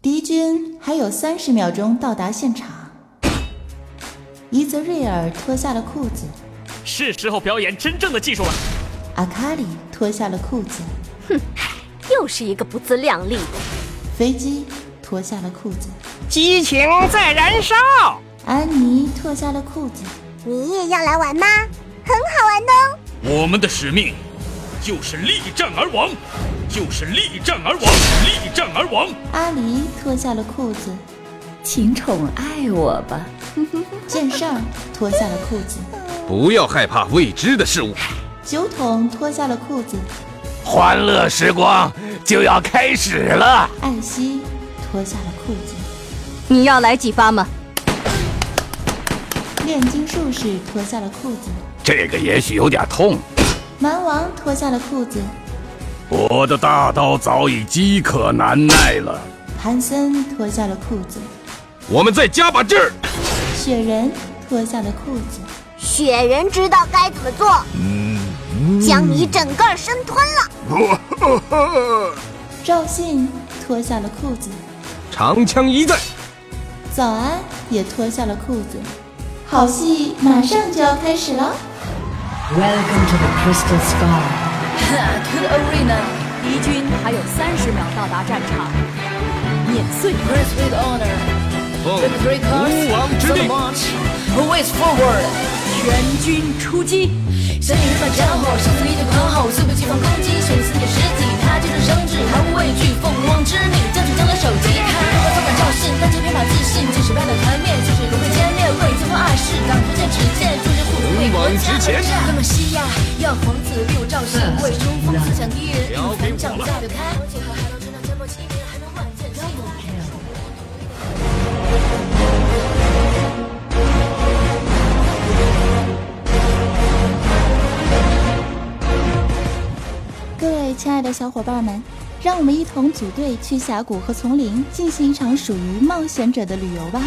敌军还有三十秒钟到达现场。伊泽瑞尔脱下了裤子，是时候表演真正的技术了。阿卡里脱下了裤子，哼，又是一个不自量力的。飞机脱下了裤子，激情在燃烧。安妮脱下了裤子，你也要来玩吗？很好玩哦。我们的使命就是力战而亡，就是力战而亡，力战而亡。阿离脱下了裤子，请宠爱我吧。剑圣脱下了裤子，不要害怕未知的事物。酒桶脱下了裤子，欢乐时光就要开始了。艾希脱下了裤子，你要来几发吗？炼金术士脱下了裤子，这个也许有点痛。蛮王脱下了裤子，我的大刀早已饥渴难耐了。潘森脱下了裤子，我们再加把劲儿。雪人脱下了裤子，雪人知道该怎么做，将你整个生吞了。赵信脱下了裤子，长枪一在。早安也脱下了裤子，好戏马上就要开始了。Welcome to the Crystal Sky. to the arena，敌军还有三十秒到达战场，碾碎。Press with honor. 奉吾王之令，Always forward，全军出击！身影日满战火，生死力的狂吼，猝不及防攻击，生死你的尸体，他就是生智，毫无畏惧，凤凰之命，将军将来手击，看如何作战赵单枪匹马自信，即使败了团灭，即使如何歼灭，未曾锋二世，挡不见只见，诸神护卫国家而战。那么西亚要皇子立我赵信，为冲锋思想敌人，一反掌架流开。各位亲爱的小伙伴们，让我们一同组队去峡谷和丛林进行一场属于冒险者的旅游吧。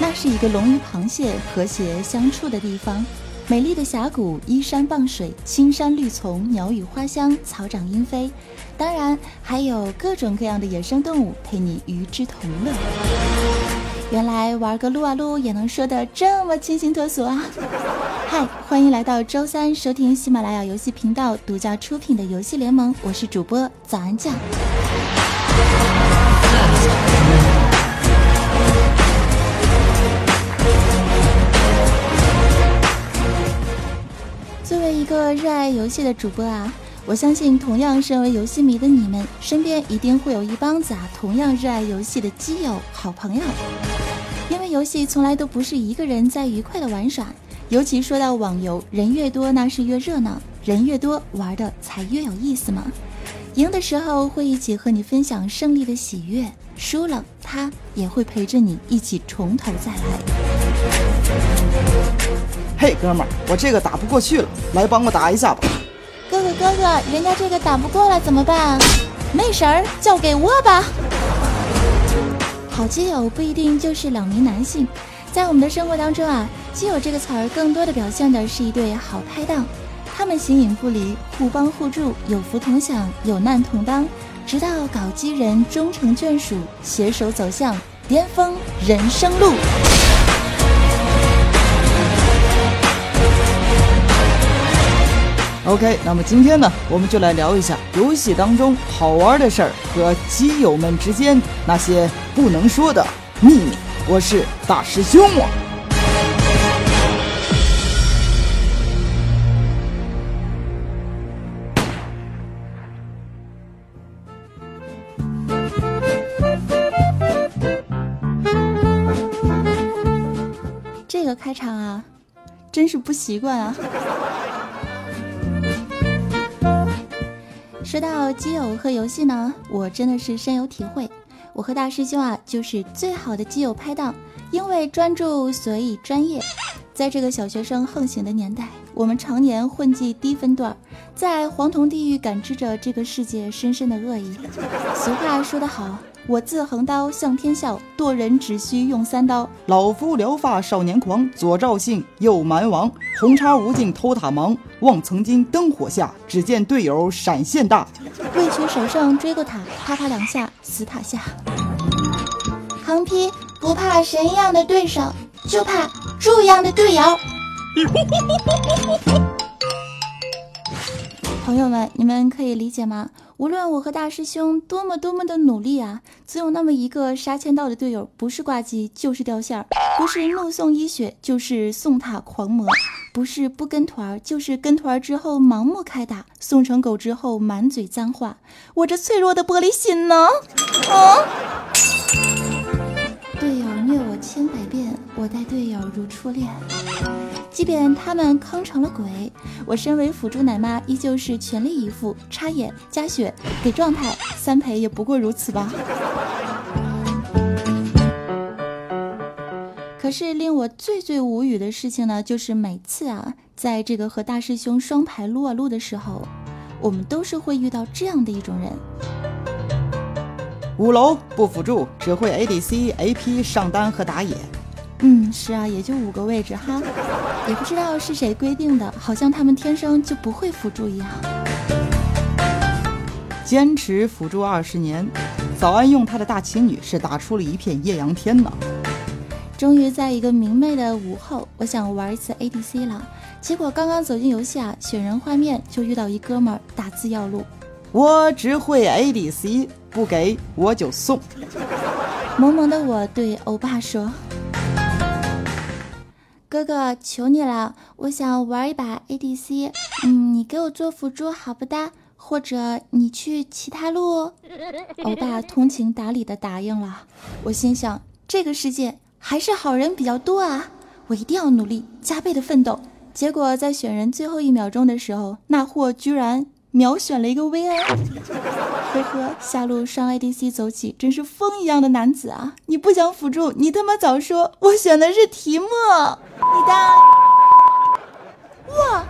那是一个龙鱼螃蟹和谐相处的地方，美丽的峡谷依山傍水，青山绿丛，鸟语花香，草长莺飞，当然还有各种各样的野生动物陪你与之同乐。原来玩个撸啊撸也能说的这么清新脱俗啊！嗨，欢迎来到周三收听喜马拉雅游戏频道独家出品的游戏联盟，我是主播早安酱。作为一个热爱游戏的主播啊，我相信同样身为游戏迷的你们，身边一定会有一帮子啊同样热爱游戏的基友、好朋友。游戏从来都不是一个人在愉快的玩耍，尤其说到网游，人越多那是越热闹，人越多玩的才越有意思嘛。赢的时候会一起和你分享胜利的喜悦，输了他也会陪着你一起从头再来。嘿，哥们儿，我这个打不过去了，来帮我打一下吧。哥哥哥哥，人家这个打不过了怎么办？没事儿，交给我吧。好基友不一定就是两名男性，在我们的生活当中啊，基友这个词儿更多的表现的是一对好拍档，他们形影不离，互帮互助，有福同享，有难同当，直到搞基人终成眷属，携手走向巅峰人生路。OK，那么今天呢，我们就来聊一下游戏当中好玩的事儿和基友们之间那些不能说的秘密。我是大师兄啊。这个开场啊，真是不习惯啊。说到基友和游戏呢，我真的是深有体会。我和大师兄啊，就是最好的基友拍档，因为专注，所以专业。在这个小学生横行的年代，我们常年混迹低分段，在黄铜地狱感知着这个世界深深的恶意。俗话说得好，我自横刀向天笑，剁人只需用三刀。老夫聊发少年狂，左赵信右蛮王，红叉无尽偷塔忙，望曾经灯火下，只见队友闪现大。未取首胜追过塔，啪啪两下死塔下。横批：不怕神一样的对手，就怕猪一样的队友。朋友们，你们可以理解吗？无论我和大师兄多么多么的努力啊，总有那么一个杀千道的队友，不是挂机就是掉线儿，不是怒送一血就是送塔狂魔，不是不跟团就是跟团之后盲目开打，送成狗之后满嘴脏话。我这脆弱的玻璃心呢？啊！队友虐我千百遍，我待队友如初恋。即便他们坑成了鬼，我身为辅助奶妈，依旧是全力以赴，插眼、加血、给状态，三陪也不过如此吧。可是令我最最无语的事情呢，就是每次啊，在这个和大师兄双排撸啊撸的时候，我们都是会遇到这样的一种人：五楼不辅助，只会 ADC、AP 上单和打野。嗯，是啊，也就五个位置哈，也不知道是谁规定的，好像他们天生就不会辅助一样。坚持辅助二十年，早安用他的大青女是打出了一片艳阳天呢。终于在一个明媚的午后，我想玩一次 ADC 了。结果刚刚走进游戏啊，选人画面就遇到一哥们儿打字要路，我只会 ADC，不给我就送。萌萌的我对欧巴说。哥哥，求你了，我想玩一把 ADC，嗯，你给我做辅助好不哒？或者你去其他路？欧巴通情达理的答应了。我心想，这个世界还是好人比较多啊，我一定要努力，加倍的奋斗。结果在选人最后一秒钟的时候，那货居然。秒选了一个 V I，呵呵，下路双 ADC 走起，真是风一样的男子啊！你不想辅助，你他妈早说，我选的是提莫，你的，哇！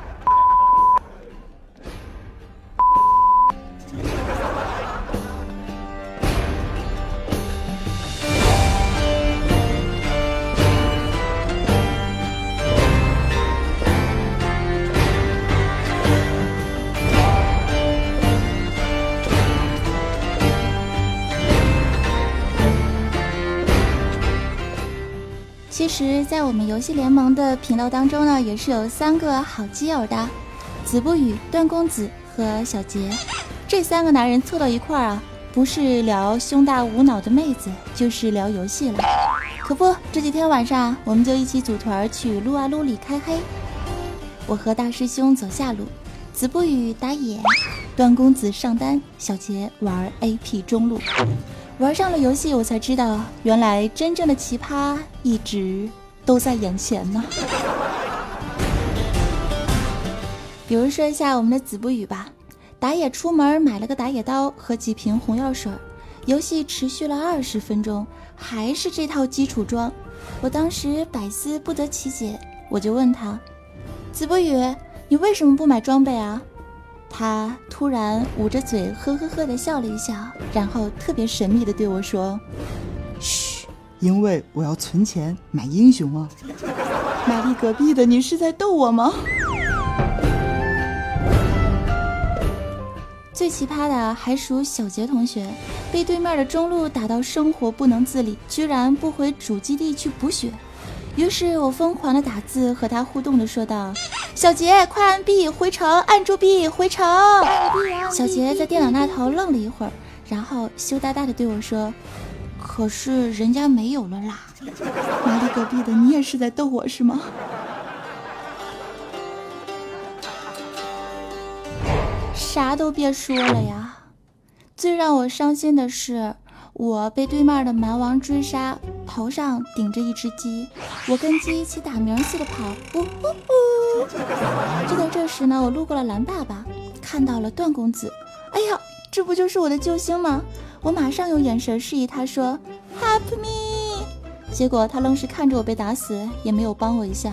其实，在我们游戏联盟的频道当中呢，也是有三个好基友的，子不语、段公子和小杰，这三个男人凑到一块儿啊，不是聊胸大无脑的妹子，就是聊游戏了。可不，这几天晚上我们就一起组团去撸啊撸里开黑。我和大师兄走下路，子不语打野，段公子上单，小杰玩 AP 中路。玩上了游戏，我才知道，原来真正的奇葩一直都在眼前呢。比如说一下我们的子不语吧，打野出门买了个打野刀和几瓶红药水，游戏持续了二十分钟，还是这套基础装。我当时百思不得其解，我就问他：“子不语，你为什么不买装备啊？”他突然捂着嘴，呵呵呵的笑了一笑，然后特别神秘的对我说：“嘘，因为我要存钱买英雄啊。”玛丽隔壁的，你是在逗我吗？最奇葩的还属小杰同学，被对面的中路打到生活不能自理，居然不回主基地去补血。于是我疯狂的打字和他互动的说道：“小杰，快按 B 回城，按住 B 回城。”小杰在电脑那头愣了一会儿，然后羞答答的对我说：“可是人家没有了啦。”玛丽隔壁的，你也是在逗我是吗？啥都别说了呀！最让我伤心的是。我被对面的蛮王追杀，头上顶着一只鸡，我跟鸡一起打鸣似的跑，呜呜呜！就在这时呢，我路过了蓝爸爸，看到了段公子，哎呀，这不就是我的救星吗？我马上用眼神示意他说 Help me，结果他愣是看着我被打死，也没有帮我一下，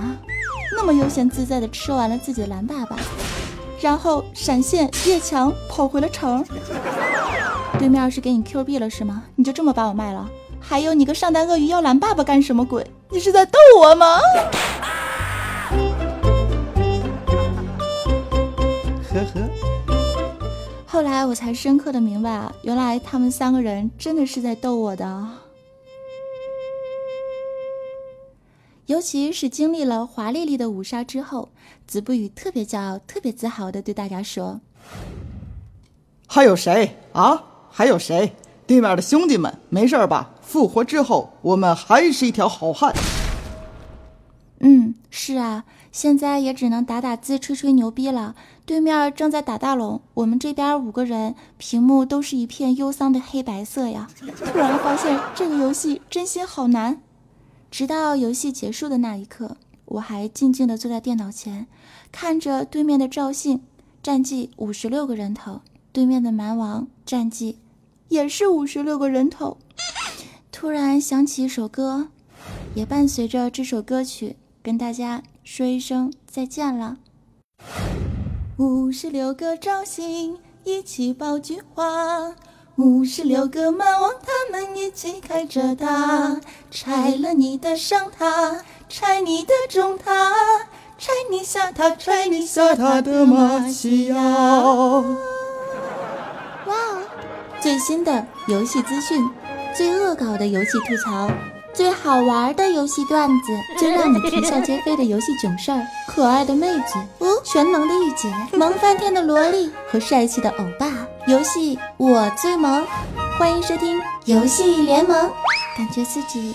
那么悠闲自在的吃完了自己的蓝爸爸，然后闪现越墙跑回了城。对面是给你 Q 币了是吗？你就这么把我卖了？还有你个上单鳄鱼要蓝爸爸干什么鬼？你是在逗我吗？呵呵。后来我才深刻的明白啊，原来他们三个人真的是在逗我的。尤其是经历了华丽丽的五杀之后，子不语特别骄傲、特别自豪的对大家说：“还有谁啊？还有谁？对面的兄弟们，没事吧？复活之后，我们还是一条好汉。”嗯，是啊，现在也只能打打字、吹吹牛逼了。对面正在打大龙，我们这边五个人，屏幕都是一片忧伤的黑白色呀。突然发现这个游戏真心好难。直到游戏结束的那一刻，我还静静地坐在电脑前，看着对面的赵信战绩五十六个人头，对面的蛮王战绩也是五十六个人头。突然想起一首歌，也伴随着这首歌曲跟大家说一声再见了。五十六个赵信一起爆菊花。五十六个蛮王，他们一起开着它，拆了你的上塔，拆你的中塔，拆你下塔，拆你下塔的马戏呀！哇，最新的游戏资讯，最恶搞的游戏吐槽。最好玩的游戏段子，最让你啼笑皆非的游戏囧事儿，可爱的妹子，哦，全能的御姐，萌翻天的萝莉和帅气的欧巴，游戏我最萌，欢迎收听游戏联盟，感觉自己